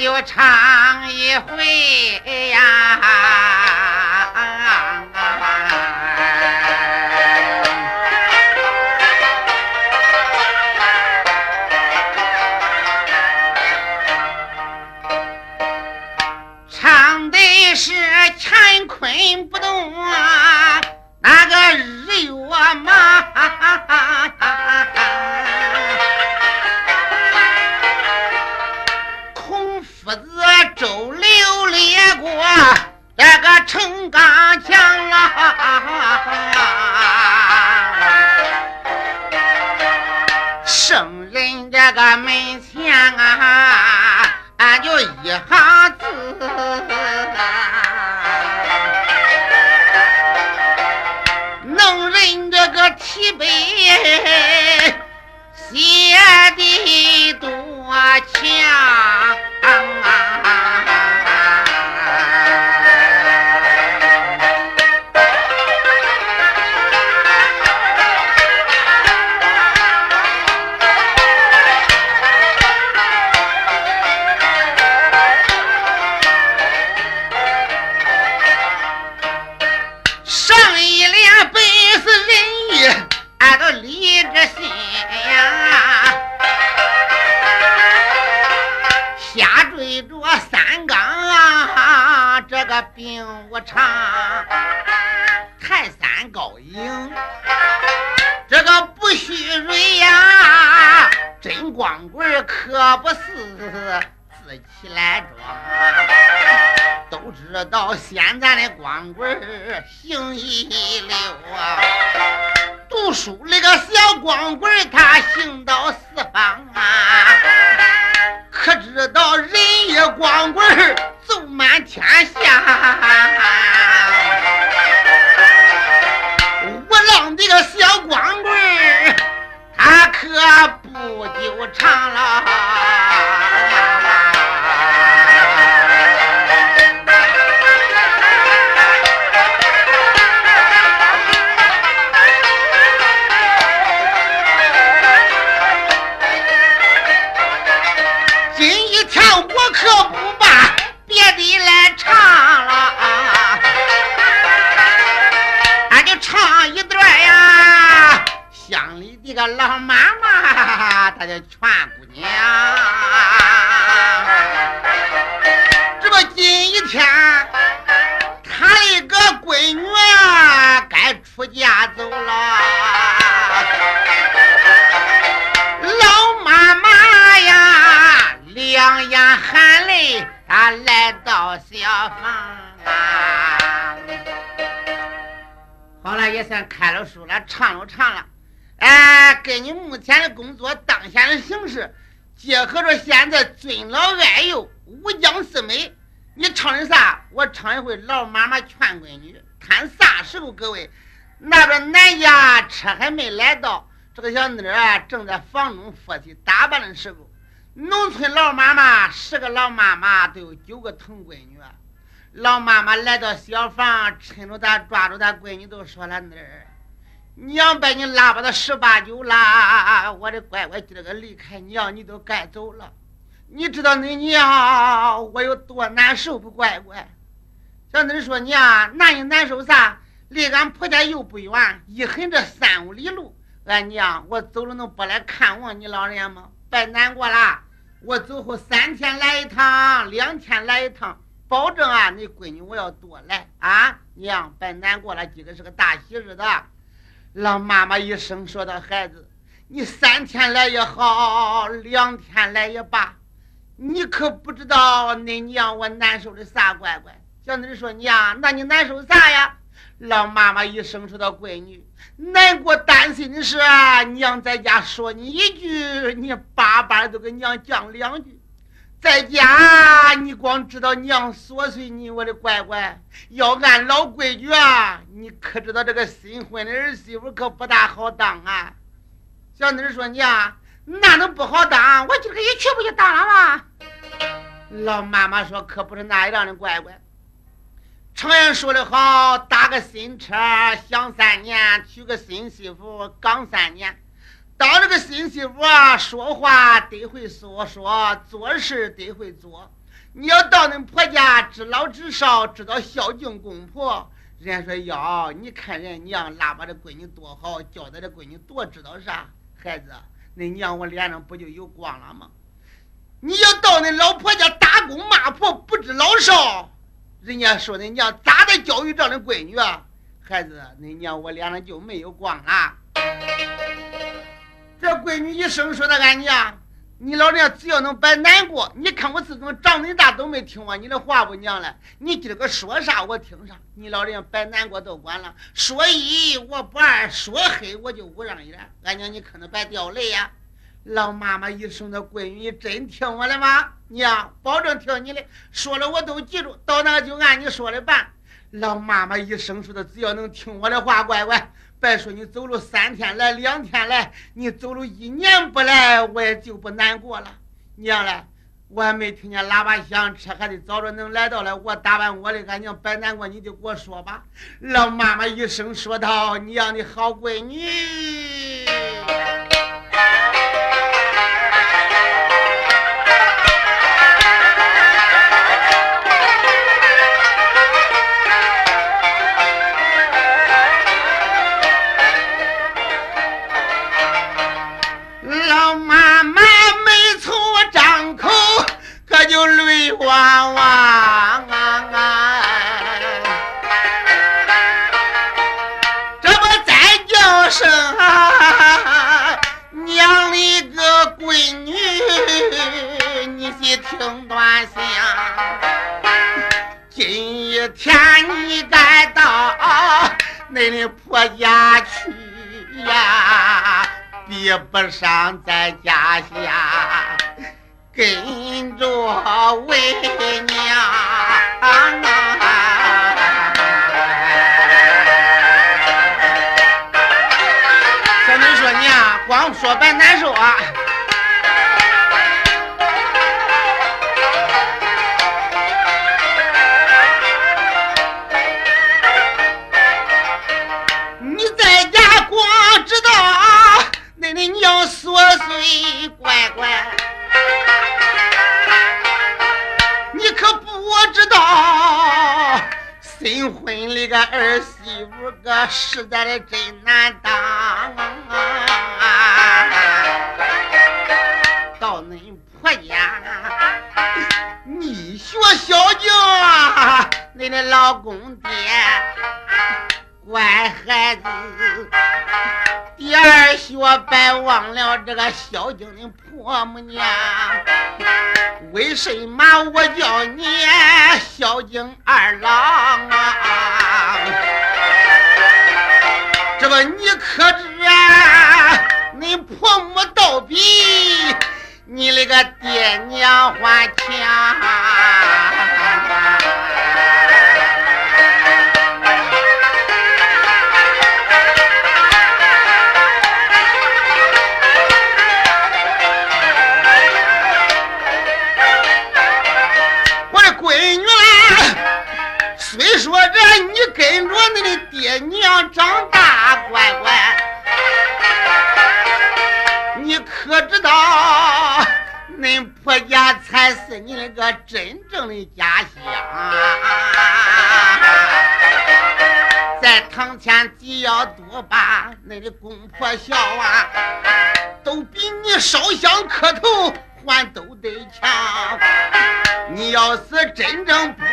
就唱一回呀。一行字，能人这个题碑写的多强。定我唱，泰山高迎，这个不虚伪呀，真光棍可不是起来装。都知道现在的光棍儿行一流啊，读书那个小光棍他行到四方啊，可知道人也光棍儿走满天下。我浪这个小光棍儿他可不就长了。哎，根据目前的工作，当前的形势，结合着现在尊老爱幼、五讲四美，你唱的啥？我唱一回老妈妈劝闺女。看啥时候？各位，那边男家车还没来到。这个小妮儿，正在房中说起打扮的时候，农村老妈妈十个老妈妈都有九个疼闺女。老妈妈来到小房，趁着她抓住她闺女，都说了：“妮儿，娘把你拉巴到十八九啦，我的乖乖，今个离开娘，你都该走了。你知道你娘我有多难受不？乖乖。”小妮说：“娘，那你难受啥？离俺婆家又不远，一横这三五里路。”俺娘，我走了能不来看望你老人家吗？别难过了，我走后三天来一趟，两天来一趟，保证啊，你闺女我要多来啊！娘，别难过了，今个是个大喜日子。老妈妈一声说道：“孩子，你三天来也好，两天来也罢，你可不知道恁娘我难受的啥，乖乖。”小妮说：“娘，那你难受啥呀？”老妈妈一声说道：“闺女，难过担心的是，娘在家说你一句，你巴巴都跟娘讲两句。在家你光知道娘琐碎你，我的乖乖。要按老规矩啊，你可知道这个新婚的儿媳妇可不大好当啊。”小妮说：“娘，那能不好当？我今个一去不就当了吗？”老妈妈说：“可不是那样的，乖乖。”常言说得好，打个新车享三年，娶个新媳妇刚三年。当这个新媳妇啊，说话得会说说，做事得会做。你要到恁婆家知老知少，知道孝敬公婆。人家说哟，你看人娘拉把这闺女多好，教的这闺女多知道啥？孩子，恁娘我脸上不就有光了吗？你要到恁老婆家打工骂婆，不知老少。人家说恁娘咋的教育这的闺女啊？孩子，恁娘我脸上就没有光了。这闺女一生说的俺娘。你老娘只要能别难过，你看我自从长恁大都没听过你的话不娘了。你今个说啥我听啥。你老娘别难过都管了。说一我不二，说黑我就不让眼。俺娘你可能别掉泪呀。老妈妈一生的闺女，你真听我的吗？娘，保证听你的。说了我都记住，到那就按你说的办。老妈妈一生说的，只要能听我的话，乖乖。别说你走了三天来，两天来，你走了一年不来，我也就不难过了。娘嘞，我还没听见喇叭响，车还得早着能来到了。我打扮我的，俺娘别难过，你就给我说吧。老妈妈一声说道：“娘的好闺女。”上在家下。跟着为娘，小妹说娘，光说白难受啊！娘琐碎乖乖。你可不知道新婚里个儿媳妇个实在的真难当啊！到恁婆家，你学孝敬啊，恁的老公爹，乖孩子。第二学别忘了这个孝敬的婆母娘。为什么我叫你孝敬二郎啊？这个你可知啊？你婆母倒比你那个爹娘还强。跟着你的爹娘长大，乖乖，你可知道，恁婆家才是你那个真正的家乡。在堂前只要多把恁的公婆孝啊，都比你烧香磕头还都得强。你要是真正不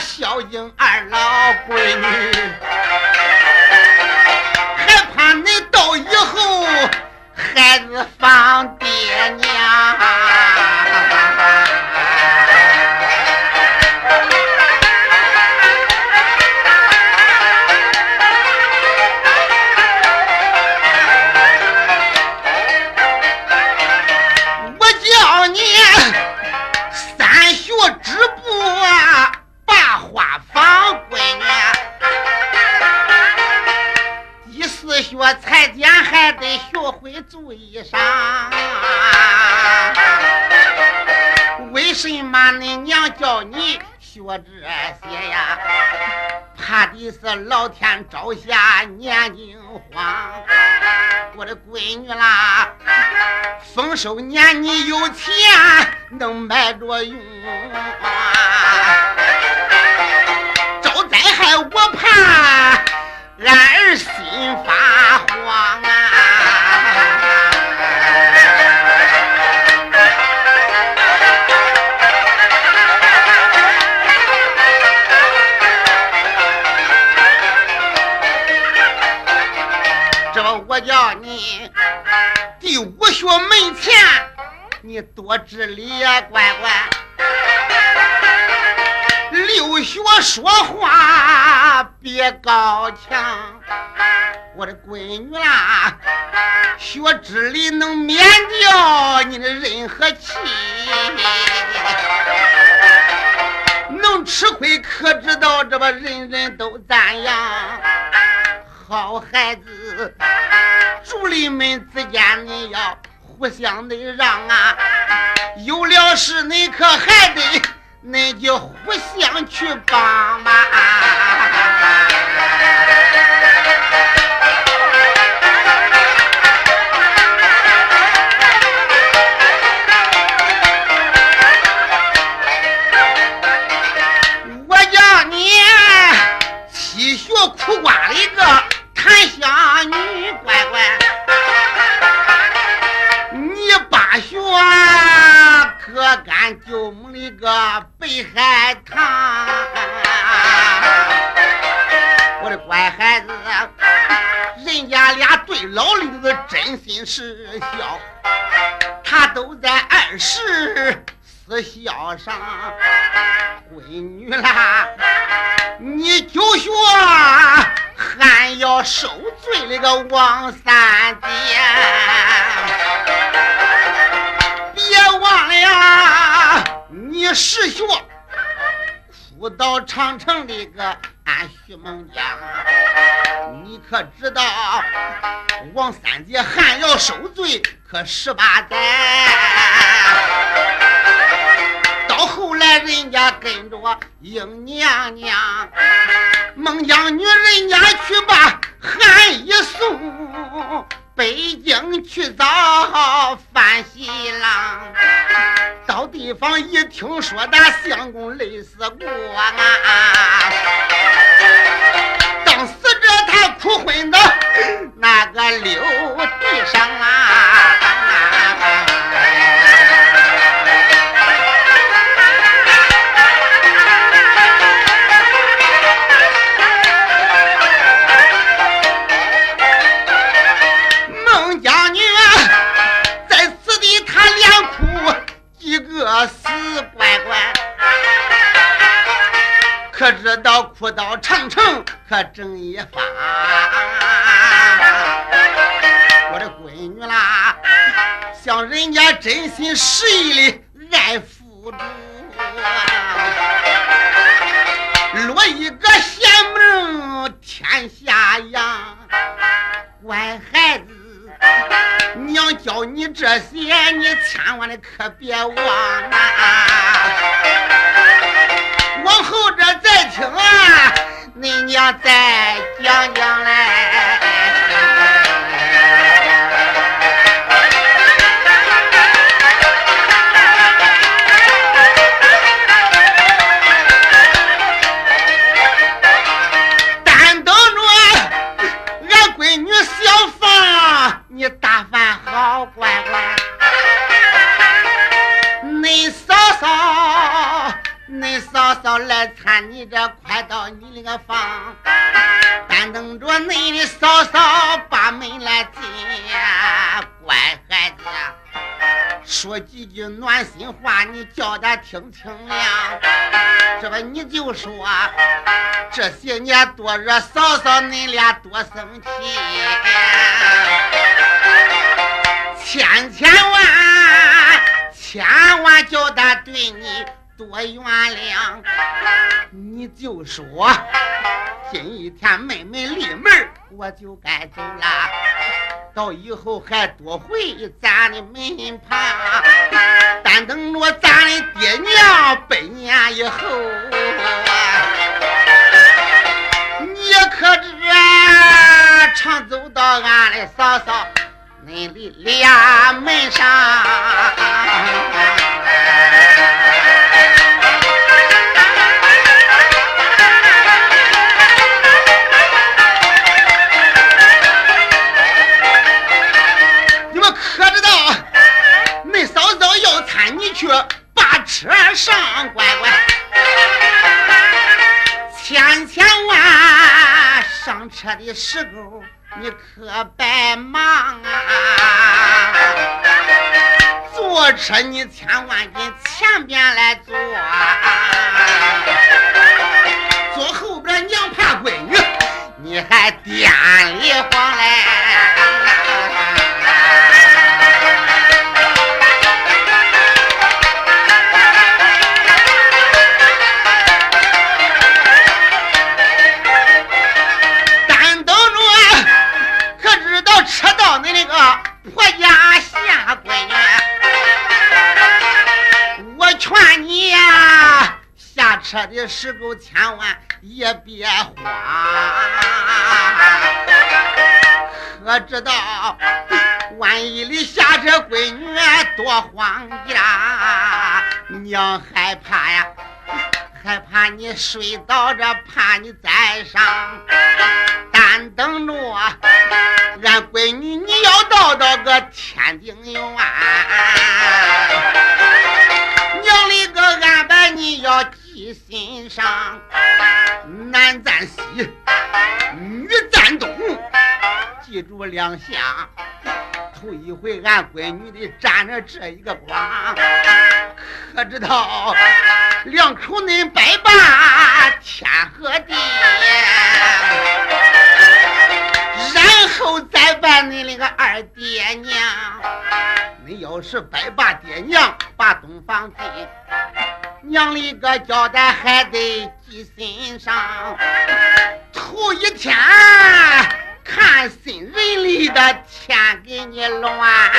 孝敬二老闺女，还怕你到以后孩子放爹娘？注意上，为什么恁娘叫你学这些呀？怕的是老天朝下眼睛慌。我的闺女啦，丰收年你有钱能买着用啊，招灾害我怕俺儿心发慌我叫你。第五学门前，你多知礼呀，乖乖。六学说话别高强，我的闺女啦，学知礼能免掉你的任何气，能吃亏可知道这么人人都赞扬。好孩子，主力们之间你要互相的让啊，有了事你可还得，你就互相去帮忙。到长城的个俺徐梦江，你可知道王三姐还要受罪，可十八载。到后来，人家跟着英娘？娘，孟姜女人家去把韩一送北京去找范喜郎。到地方一听说，那相公累死过啊！当死者他哭昏到那个溜地上啊！城可正一发？我的闺女啦，像人家真心实我再讲讲来，单等着俺闺女小芳，你打扮好乖乖，恁嫂嫂恁嫂嫂来掺你这，快到你那个房。听清了。这不你就说这些年多惹嫂嫂恁俩多生气，千千万千万叫他对你。多原谅，你就说今一天妹妹立门，我就该走了。到以后还多回咱的门旁，但等着咱的爹娘百年以后，你可知常走到俺的嫂嫂你的俩门上。你们可知道，恁嫂嫂要搀你去把车上，乖乖，千千万上车的时候。你可别忙啊！坐车你千万跟前边来坐，坐后边娘怕闺女，你还颠里晃来。车的时候千万也别慌，可知道万一里下这闺女多慌呀？娘害怕呀，害怕你睡倒着，怕你再上。但等着俺闺女，你要到到个天津院。娘哩个安排你要记心上，男赞西，女赞东，记住两下。头一回俺闺女的沾着这一个光，可知道两口恁拜把天和地，然后再拜恁那个二爹娘。你要是拜把爹娘，把东房进，娘哩个交代还得记心上。头一天看新人里的天给你乱，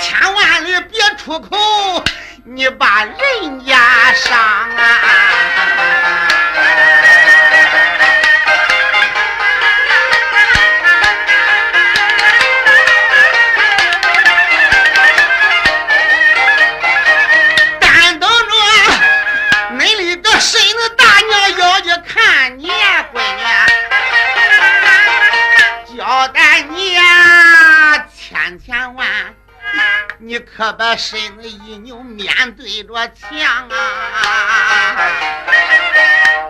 千万里别出口，你把人家伤啊！可把身子一扭，面对着墙啊！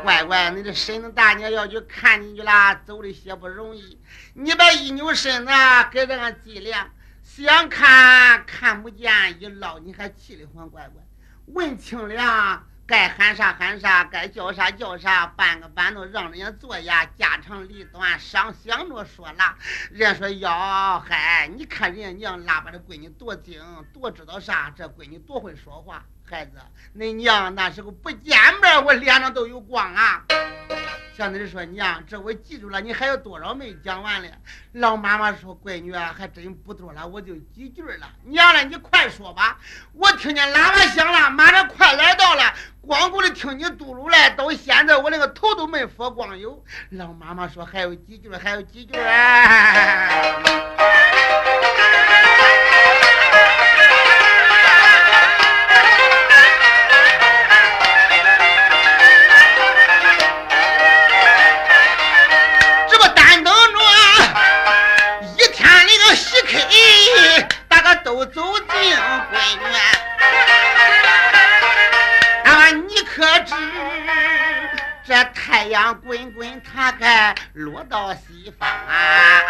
乖乖，你的身子大娘要去看你去了，走的些不容易。你别一扭身子，给这个脊梁，想看看不见，一捞你还气的慌，乖乖，问清了。该喊啥喊啥，该叫啥叫啥，搬个板凳让人家坐呀，家长里短上想着说啦。人家说哟嗨，你看人家娘拉把这闺女多精，多知道啥，这闺女多会说话。孩子，恁娘那时候不见面，我脸上都有光啊。小妮说：“娘，这我记住了，你还有多少没讲完嘞？”老妈妈说：“闺女啊，还真不多了，我就几句了。娘嘞，你快说吧，我听见喇叭响了，马上快来到了。光顾着听你嘟噜嘞，到现在我那个头都没佛光有。”老妈妈说：“还有几句，还有几句。”滚滚，它该落到西方啊？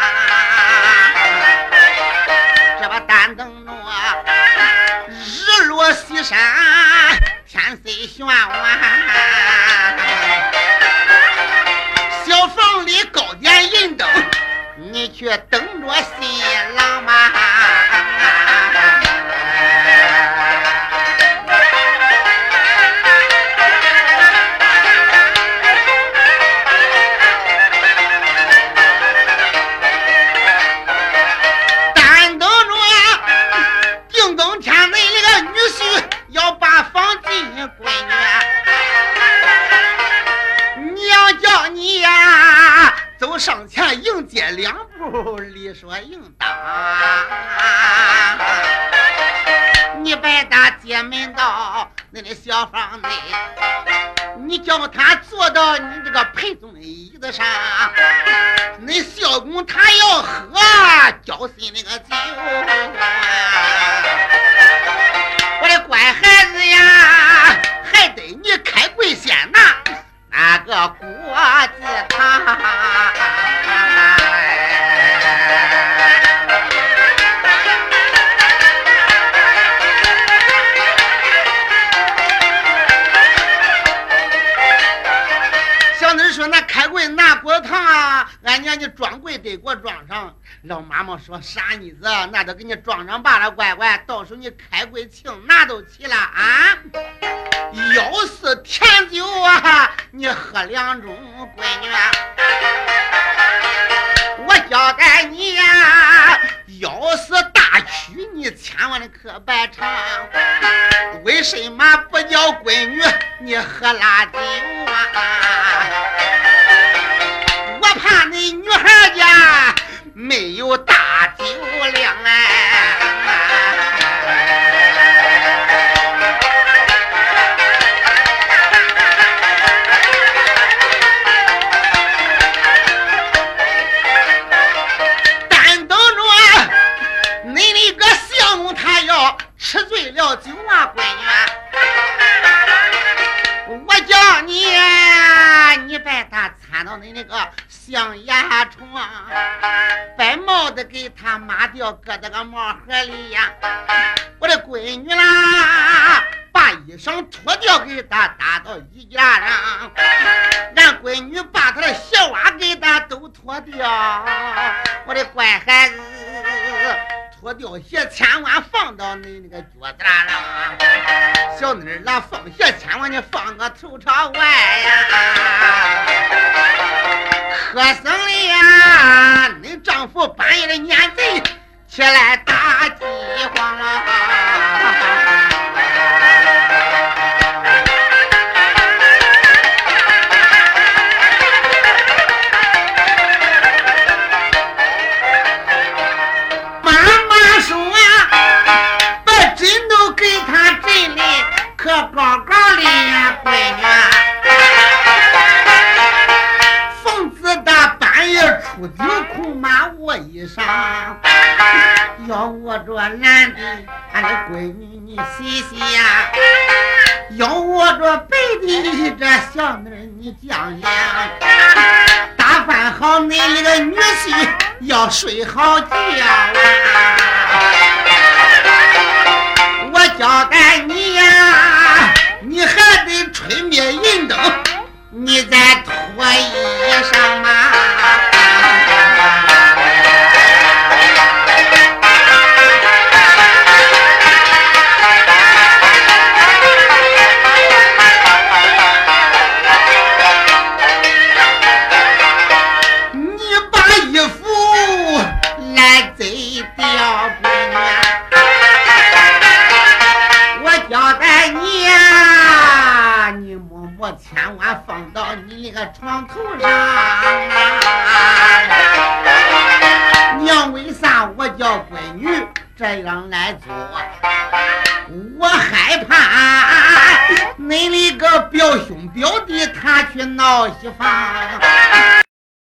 这把单灯笼，日落西山，天色玄幻，小房里高点银灯，你却等着新郎嘛。两步，理所应当。你别打街门到，那那小房内，你叫他坐到你这个陪宗的椅子上。那小公他要喝交心那个酒，我的乖孩子呀，还得你开柜先拿那个果子汤。娘你装柜得给我装上。老妈妈说傻妮子，那都给你装上罢了，乖乖，到时候你开柜请拿都齐了啊。要是甜酒啊，你喝两盅，闺女。我交给你呀，要是大曲，你千万的可别尝。为什么不叫闺女你喝辣酒啊？怕你女孩家没有大酒量哎！但等着你那个相公他要吃醉了酒啊，闺女，我叫你，你别他掺到你那个。象牙床，把帽子给他抹掉，搁在个帽盒里呀。我的闺女啦，把衣裳脱掉，给他搭到衣架上。俺闺女把她的鞋袜给他都脱掉。我的乖孩子，我掉鞋千万放到你那个脚子上。小妮儿啦，放鞋千万你放个头朝外呀。可生的呀！你丈夫半夜的撵贼起来打饥荒了，睡好觉啊！我交代你呀，你还得吹灭银灯，你再脱衣裳